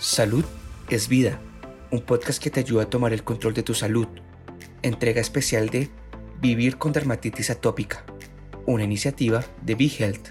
Salud es vida, un podcast que te ayuda a tomar el control de tu salud. Entrega especial de Vivir con dermatitis atópica, una iniciativa de Be Health.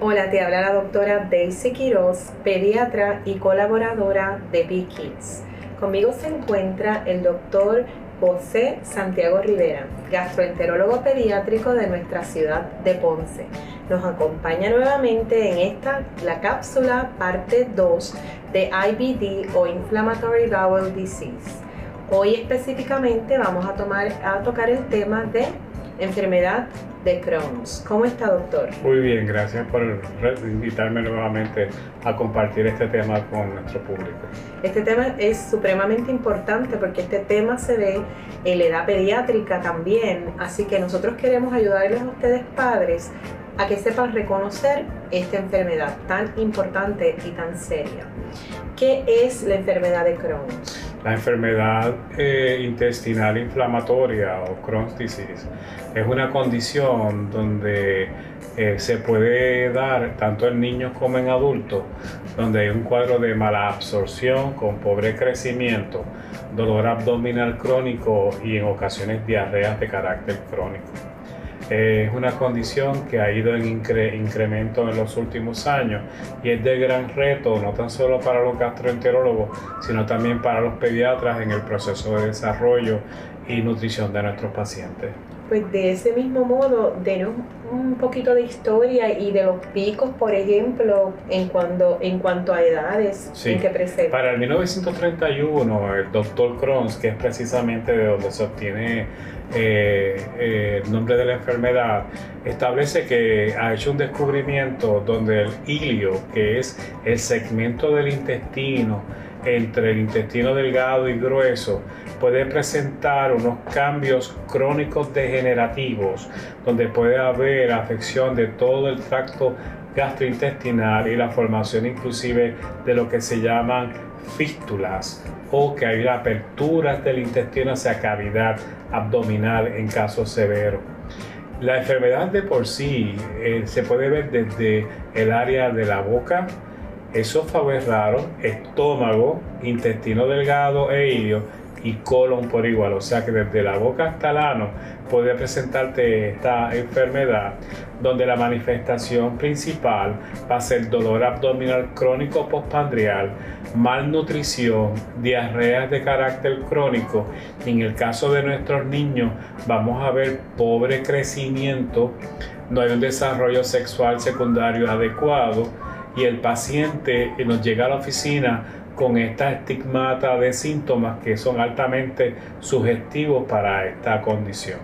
Hola, te habla la doctora Daisy Quiroz, pediatra y colaboradora de Be Kids. Conmigo se encuentra el doctor José Santiago Rivera, gastroenterólogo pediátrico de nuestra ciudad de Ponce. Nos acompaña nuevamente en esta, la cápsula parte 2 de IBD o Inflammatory Bowel Disease. Hoy específicamente vamos a, tomar, a tocar el tema de enfermedad de Crohn's. ¿Cómo está, doctor? Muy bien, gracias por invitarme nuevamente a compartir este tema con nuestro público. Este tema es supremamente importante porque este tema se ve en la edad pediátrica también, así que nosotros queremos ayudarles a ustedes padres a que sepan reconocer esta enfermedad tan importante y tan seria. ¿Qué es la enfermedad de Crohn's? La enfermedad eh, intestinal inflamatoria o Crohn's disease es una condición donde eh, se puede dar tanto en niños como en adultos, donde hay un cuadro de mala absorción con pobre crecimiento, dolor abdominal crónico y en ocasiones diarreas de carácter crónico. Es una condición que ha ido en incremento en los últimos años y es de gran reto, no tan solo para los gastroenterólogos, sino también para los pediatras en el proceso de desarrollo y nutrición de nuestros pacientes. Pues de ese mismo modo, denos un poquito de historia y de los picos, por ejemplo, en cuanto, en cuanto a edades en que presenta. Para el 1931, el doctor Crohn's, que es precisamente de donde se obtiene eh, eh, el nombre de la enfermedad, establece que ha hecho un descubrimiento donde el hilio, que es el segmento del intestino, entre el intestino delgado y grueso puede presentar unos cambios crónicos degenerativos donde puede haber afección de todo el tracto gastrointestinal y la formación inclusive de lo que se llaman fístulas o que hay aperturas del intestino hacia cavidad abdominal en casos severos. La enfermedad de por sí eh, se puede ver desde el área de la boca, esófago es raro, estómago, intestino delgado e ilio y colon por igual. O sea que desde la boca hasta el ano puede presentarte esta enfermedad donde la manifestación principal va a ser dolor abdominal crónico postpandrial, malnutrición, diarreas de carácter crónico. En el caso de nuestros niños vamos a ver pobre crecimiento, no hay un desarrollo sexual secundario adecuado y el paciente nos llega a la oficina con esta estigmata de síntomas que son altamente sugestivos para esta condición.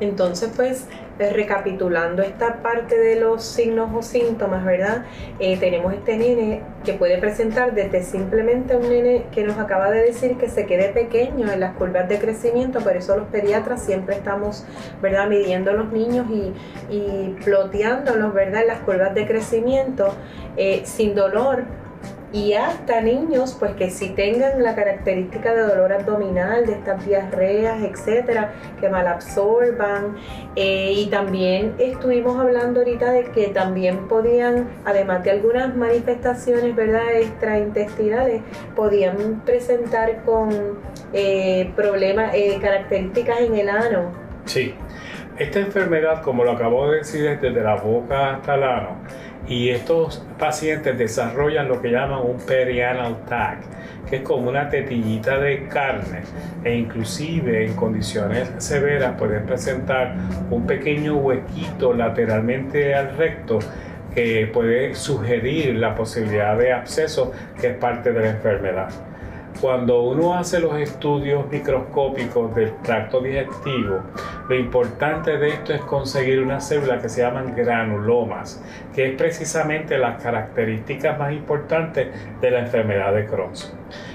Entonces, pues, eh, recapitulando esta parte de los signos o síntomas, ¿verdad? Eh, tenemos este nene que puede presentar desde simplemente un nene que nos acaba de decir que se quede pequeño en las curvas de crecimiento, por eso los pediatras siempre estamos, ¿verdad?, midiendo a los niños y, y ploteándolos, ¿verdad?, en las curvas de crecimiento, eh, sin dolor, y hasta niños pues que si tengan la característica de dolor abdominal, de estas diarreas, etcétera, que malabsorban. Eh, y también estuvimos hablando ahorita de que también podían, además de algunas manifestaciones verdad extraintestinales, podían presentar con eh, problemas, eh, características en el ano. Sí, esta enfermedad, como lo acabo de decir, desde la boca hasta el ano, y estos pacientes desarrollan lo que llaman un perianal tag, que es como una tetillita de carne e inclusive en condiciones severas pueden presentar un pequeño huequito lateralmente al recto que puede sugerir la posibilidad de absceso que es parte de la enfermedad. Cuando uno hace los estudios microscópicos del tracto digestivo, lo importante de esto es conseguir una célula que se llaman granulomas, que es precisamente las características más importantes de la enfermedad de Crohn.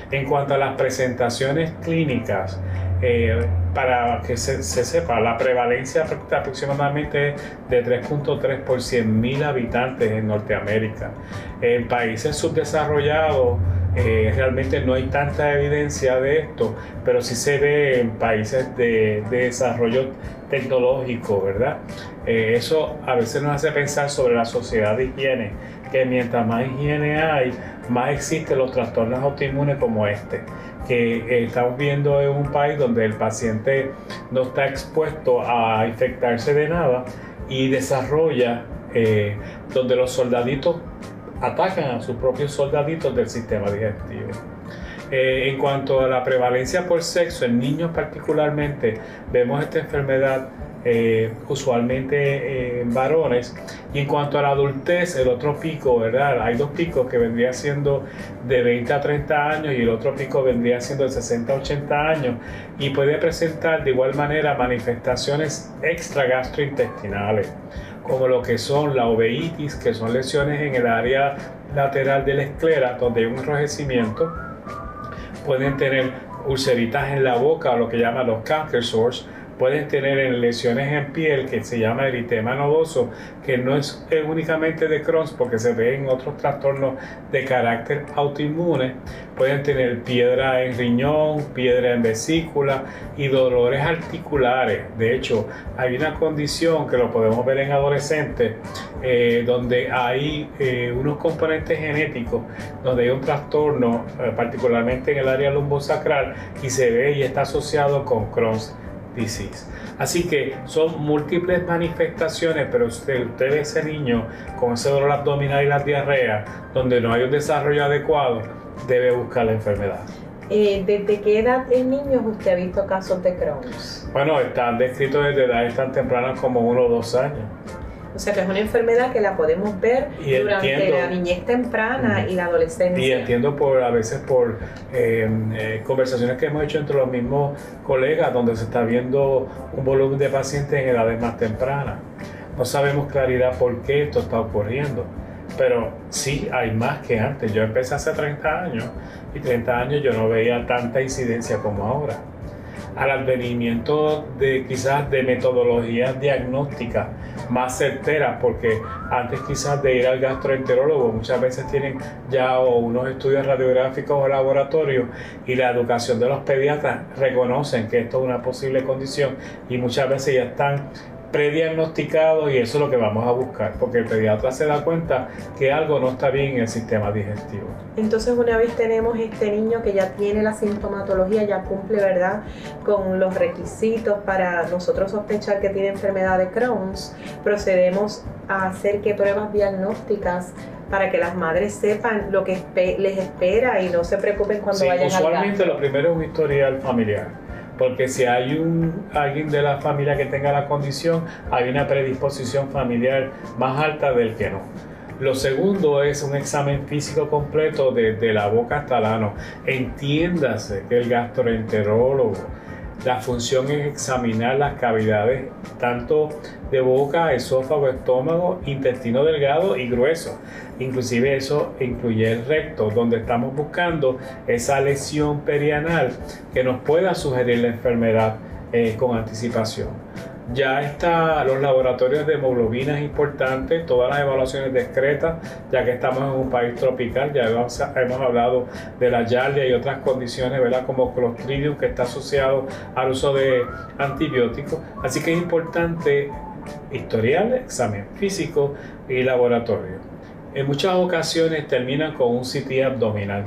En cuanto a las presentaciones clínicas, eh, para que se, sepa, la prevalencia aproximadamente es de 3.3 por 100.000 habitantes en Norteamérica. En países subdesarrollados, eh, realmente no hay tanta evidencia de esto, pero sí se ve en países de, desarrollo tecnológico, ¿verdad? Eh, eso a veces nos hace pensar sobre la sociedad de higiene que mientras más higiene hay, más existen los trastornos autoinmunes como este, que eh, estamos viendo en un país donde el paciente no está expuesto a infectarse de nada y desarrolla eh, donde los soldaditos atacan a sus propios soldaditos del sistema digestivo. Eh, en cuanto a la prevalencia por sexo, en niños particularmente, vemos esta enfermedad eh, usualmente eh, en varones. Y en cuanto a la adultez, el otro pico, ¿verdad? Hay dos picos que vendría siendo de 20 a 30 años y el otro pico vendría siendo de 60 a 80 años y puede presentar de igual manera manifestaciones extra gastrointestinales como lo que son la uveitis, que son lesiones en el área lateral de la esclera, donde hay un enrojecimiento. Pueden tener ulceritas en la boca, o lo que llaman los canker sores, pueden tener lesiones en piel que se llama eritema nodoso, que no es únicamente de Crohn porque se ve en otros trastornos de carácter autoinmune. Pueden tener piedra en riñón, piedra en vesícula y dolores articulares. De hecho, hay una condición que lo podemos ver en adolescentes eh, donde hay eh, unos componentes genéticos, donde hay un trastorno, eh, particularmente en el área lumbosacral, y se ve y está asociado con Crohn's disease. Así que son múltiples manifestaciones, pero usted, usted ve ese niño con ese dolor abdominal y la diarrea, donde no hay un desarrollo adecuado, debe buscar la enfermedad. Eh, ¿Desde qué edad en niños usted ha visto casos de Crohn? Bueno, están descritos desde edades tan tempranas como uno o dos años. O sea que es una enfermedad que la podemos ver durante la niñez temprana y la adolescencia. Y entiendo por a veces por eh, eh, conversaciones que hemos hecho entre los mismos colegas donde se está viendo un volumen de pacientes en edades más tempranas. No sabemos claridad por qué esto está ocurriendo, pero sí hay más que antes. Yo empecé hace 30 años y 30 años yo no veía tanta incidencia como ahora al advenimiento de quizás de metodologías diagnósticas más certeras, porque antes quizás de ir al gastroenterólogo muchas veces tienen ya unos estudios radiográficos o laboratorios y la educación de los pediatras reconocen que esto es una posible condición y muchas veces ya están prediagnosticado y eso es lo que vamos a buscar, porque el pediatra se da cuenta que algo no está bien en el sistema digestivo. Entonces una vez tenemos este niño que ya tiene la sintomatología, ya cumple, ¿verdad?, con los requisitos para nosotros sospechar que tiene enfermedad de Crohn's, procedemos a hacer qué pruebas diagnósticas para que las madres sepan lo que les espera y no se preocupen cuando vayan a Usualmente lo primero es un historial familiar porque si hay un, alguien de la familia que tenga la condición, hay una predisposición familiar más alta del que no. Lo segundo es un examen físico completo desde la boca hasta el ano. Entiéndase que el gastroenterólogo, la función es examinar las cavidades tanto de boca, esófago, estómago, intestino delgado y grueso. Inclusive eso incluye el recto, donde estamos buscando esa lesión perianal que nos pueda sugerir la enfermedad eh, con anticipación. Ya está los laboratorios de hemoglobina es importante, todas las evaluaciones discretas, ya que estamos en un país tropical, ya hemos, hablado de la yardia y otras condiciones, ¿verdad? Como Clostridium, que está asociado al uso de antibióticos. Así que es importante historial, examen físico y laboratorio. En muchas ocasiones terminan con un CT abdominal.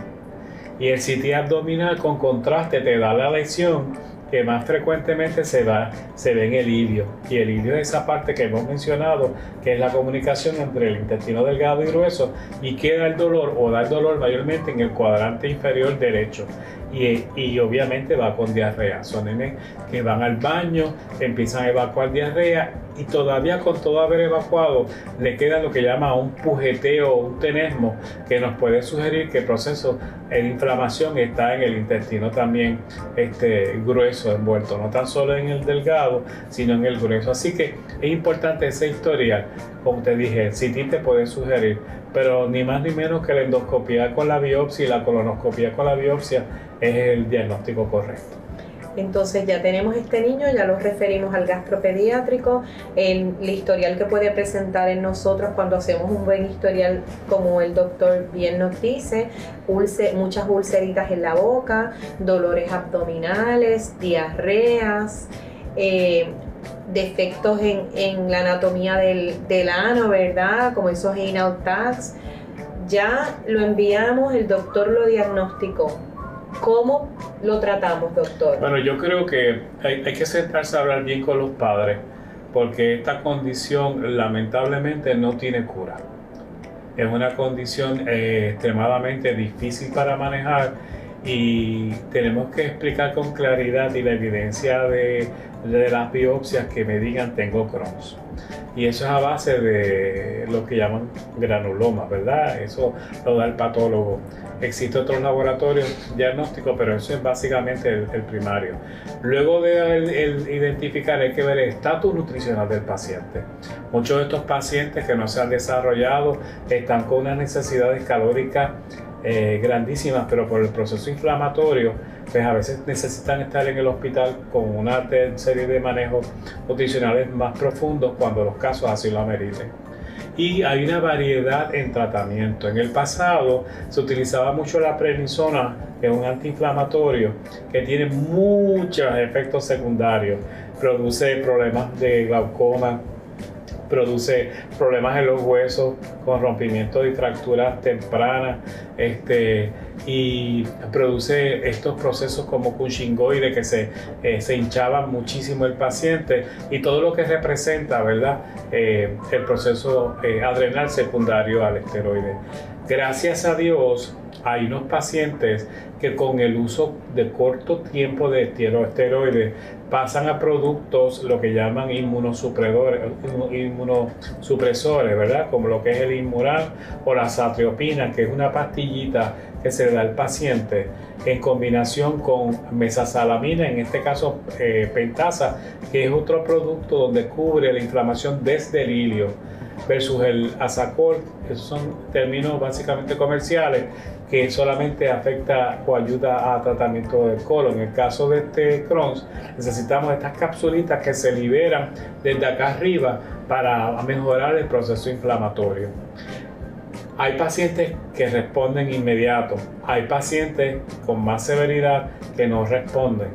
Y el CT abdominal con contraste te da la lesión que más frecuentemente se, da, se ve en el ilio. Y el ilio es esa parte que hemos mencionado, que es la comunicación entre el intestino delgado y grueso, y queda el dolor o da el dolor mayormente en el cuadrante inferior derecho. Y, obviamente va con diarrea. Son nenes que van al baño, empiezan a evacuar diarrea y todavía con todo haber evacuado le queda lo que llama un pujeteo, un tenesmo, que nos puede sugerir que el proceso de inflamación está en el intestino también este, grueso envuelto, no tan solo en el delgado, sino en el grueso. Así que es importante esa historia, como te dije, el CT te puede sugerir, pero ni más ni menos que la endoscopia con la biopsia y la colonoscopia con la biopsia es el diagnóstico correcto. Entonces ya tenemos este niño, ya lo referimos al gastropediátrico, el, historial que puede presentar en nosotros cuando hacemos un buen historial, como el doctor bien nos dice, muchas ulceritas en la boca, dolores abdominales, diarreas, eh, defectos en, la anatomía del, del, ano, ¿verdad? Como esos anal tags ya lo enviamos, el doctor lo diagnosticó. ¿Cómo lo tratamos, doctor? Bueno, yo creo que hay, que sentarse a hablar bien con los padres, porque esta condición lamentablemente no tiene cura. Es una condición eh, extremadamente difícil para manejar y tenemos que explicar con claridad y la evidencia de, de las biopsias que me digan tengo Crohn's. Y eso es a base de lo que llaman granuloma, ¿verdad? Eso lo da el patólogo. Existen otros laboratorios diagnósticos, pero eso es básicamente el, primario. Luego de identificar, hay que ver el estatus nutricional del paciente. Muchos de estos pacientes que no se han desarrollado están con unas necesidades calóricas eh, grandísimas, pero por el proceso inflamatorio, pues a veces necesitan estar en el hospital con una serie de manejos nutricionales más profundos cuando los casos así lo ameriten. Y hay una variedad en tratamiento. En el pasado se utilizaba mucho la prednisona, que es un antiinflamatorio que tiene muchos efectos secundarios. Produce problemas de glaucoma, produce problemas en los huesos con rompimiento y fracturas tempranas este, y produce estos procesos como cunchingoide que se, eh, se hinchaban muchísimo el paciente y todo lo que representa ¿verdad? Eh, el proceso eh, adrenal secundario al esteroide. Gracias a Dios hay unos pacientes que con el uso de corto tiempo de esteroides pasan a productos lo que llaman inmunosupresores, ¿verdad? Como lo que es el Inmuran o la satriopina, que es una pastillita que se da al paciente en combinación con mesasalamina, en este caso eh, pentasa, que es otro producto donde cubre la inflamación desde el hilio versus el Asacol, esos son términos básicamente comerciales que solamente afecta o ayuda a tratamiento del colon. En el caso de este Crohn's, necesitamos estas capsulitas que se liberan desde acá arriba para mejorar el proceso inflamatorio. Hay pacientes que responden inmediato, hay pacientes con más severidad que no responden.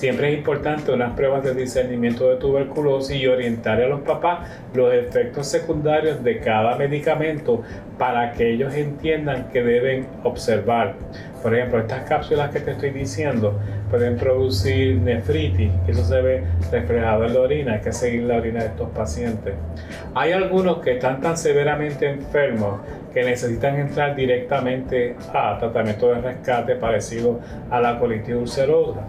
Siempre es importante unas pruebas de discernimiento de tuberculosis y orientar a los papás los efectos secundarios de cada medicamento para que ellos entiendan que deben observar. Por ejemplo, estas cápsulas que te estoy diciendo pueden producir nefritis, eso se ve reflejado en la orina, hay que seguir la orina de estos pacientes. Hay algunos que están tan severamente enfermos que necesitan entrar directamente a tratamiento de rescate parecido a la colitis ulcerosa.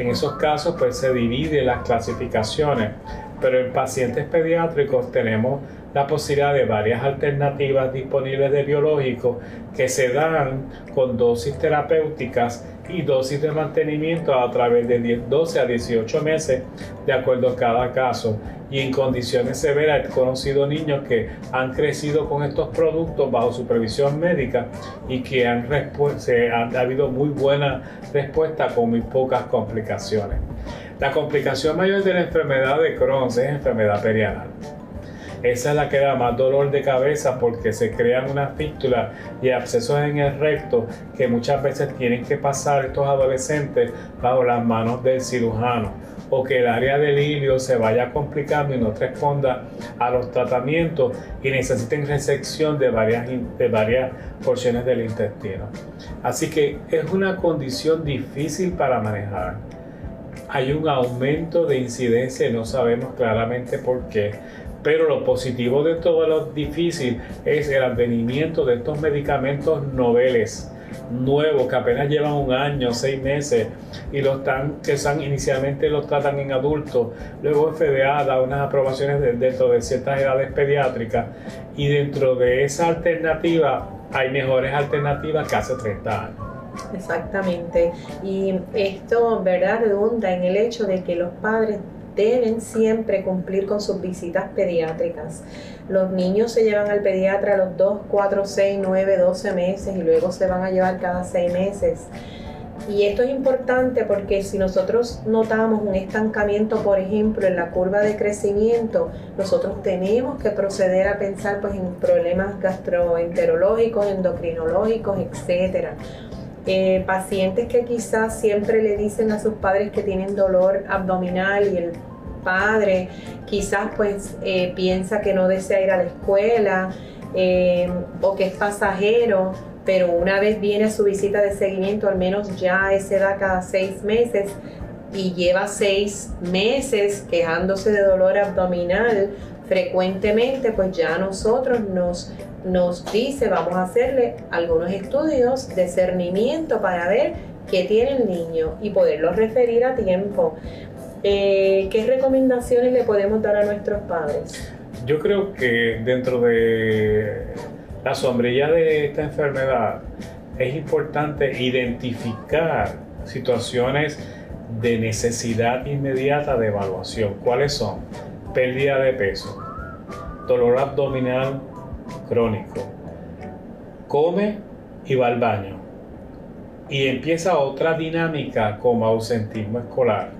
En esos casos pues se divide las clasificaciones, pero en pacientes pediátricos tenemos la posibilidad de varias alternativas disponibles de biológicos que se dan con dosis terapéuticas y dosis de mantenimiento a través de 12 a 18 meses de acuerdo a cada caso. Y en condiciones severas he conocido niños que han crecido con estos productos bajo supervisión médica y que han, se ha habido muy buena respuesta con muy pocas complicaciones. La complicación mayor de la enfermedad de Crohn es enfermedad perianal. Esa es la que da más dolor de cabeza porque se crean unas fístulas y abscesos en el recto que muchas veces tienen que pasar estos adolescentes bajo las manos del cirujano o que el área del ilio se vaya complicando y no responda a los tratamientos y necesiten resección de varias, de varias porciones del intestino. Así que es una condición difícil para manejar. Hay un aumento de incidencia y no sabemos claramente por qué pero lo positivo de todo lo difícil es el advenimiento de estos medicamentos noveles nuevos que apenas llevan un año, seis meses y los están, que inicialmente los tratan en adultos, luego FDA da unas aprobaciones dentro de ciertas edades pediátricas y dentro de esa alternativa hay mejores alternativas que hace 30 años. Exactamente. Y esto, ¿verdad?, redunda en el hecho de que los padres deben siempre cumplir con sus visitas pediátricas. Los niños se llevan al pediatra a los 2, 4, 6, 9, 12 meses y luego se van a llevar cada 6 meses. Y esto es importante porque si nosotros notamos un estancamiento, por ejemplo, en la curva de crecimiento, nosotros tenemos que proceder a pensar pues, en problemas gastroenterológicos, endocrinológicos, etcétera. Eh, pacientes que quizás siempre le dicen a sus padres que tienen dolor abdominal y el padre quizás pues eh, piensa que no desea ir a la escuela eh, o que es pasajero, pero una vez viene su visita de seguimiento, al menos ya se da cada seis meses y lleva seis meses quejándose de dolor abdominal frecuentemente, pues ya nosotros nos, nos dice, vamos a hacerle algunos estudios de cernimiento para ver qué tiene el niño y poderlo referir a tiempo. Eh, ¿Qué recomendaciones le podemos dar a nuestros padres? Yo creo que dentro de la sombrilla de esta enfermedad es importante identificar situaciones de necesidad inmediata de evaluación. ¿Cuáles son? Pérdida de peso, dolor abdominal crónico, come y va al baño. Y empieza otra dinámica como ausentismo escolar,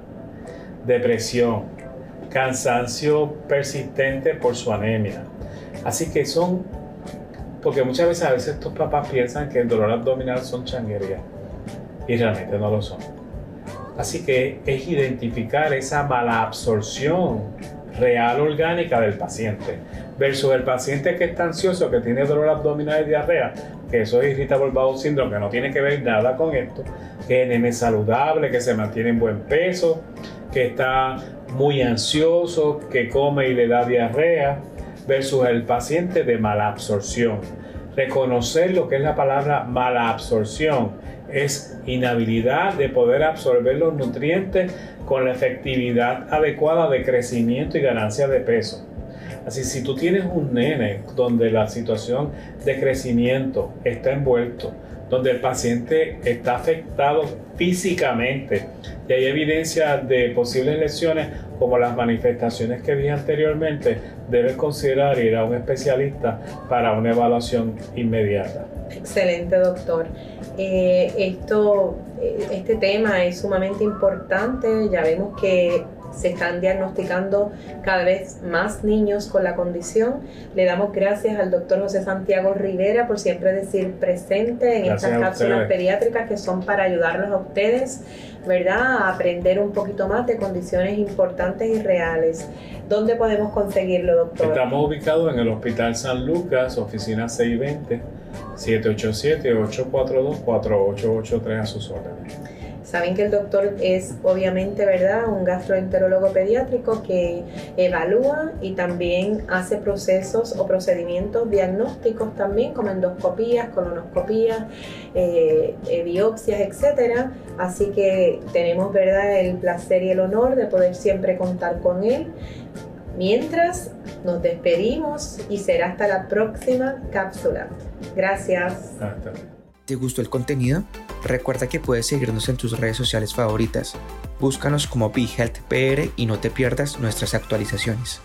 depresión, cansancio persistente por su anemia. Así que son, porque muchas veces a veces estos papás piensan que el dolor abdominal son changuerías y realmente no lo son. Así que es identificar esa mala absorción real orgánica del paciente versus el paciente que está ansioso, que tiene dolor abdominal y diarrea, que eso es irritable bowel syndrome, que no tiene que ver nada con esto, que es saludable, que se mantiene en buen peso, que está muy ansioso, que come y le da diarrea, versus el paciente de mala absorción. Reconocer lo que es la palabra mala absorción es inhabilidad de poder absorber los nutrientes con la efectividad adecuada de crecimiento y ganancia de peso. Así, si tú tienes un nene donde la situación de crecimiento está envuelto, donde el paciente está afectado físicamente y hay evidencia de posibles lesiones como las manifestaciones que dije anteriormente, debes considerar ir a un especialista para una evaluación inmediata. Excelente, doctor. Eh, esto, este tema es sumamente importante. Ya vemos que se están diagnosticando cada vez más niños con la condición. Le damos gracias al doctor José Santiago Rivera por siempre decir presente en estas cápsulas pediátricas que son para ayudarlos a ustedes, ¿verdad? A aprender un poquito más de condiciones importantes y reales. ¿Dónde podemos conseguirlo, doctor? Estamos ubicados en el Hospital San Lucas, oficina 620, 787-842-4883 a sus órdenes. Saben que el doctor es obviamente, ¿verdad?, un gastroenterólogo pediátrico que evalúa y también hace procesos o procedimientos diagnósticos también, como endoscopías, colonoscopías, eh, eh, biopsias, etcétera. Así que tenemos, ¿verdad?, el placer y el honor de poder siempre contar con él. Mientras nos despedimos y será hasta la próxima cápsula. Gracias. ¿Te gustó el contenido? Recuerda que puedes seguirnos en tus redes sociales favoritas. Búscanos como BeHealthPR y no te pierdas nuestras actualizaciones.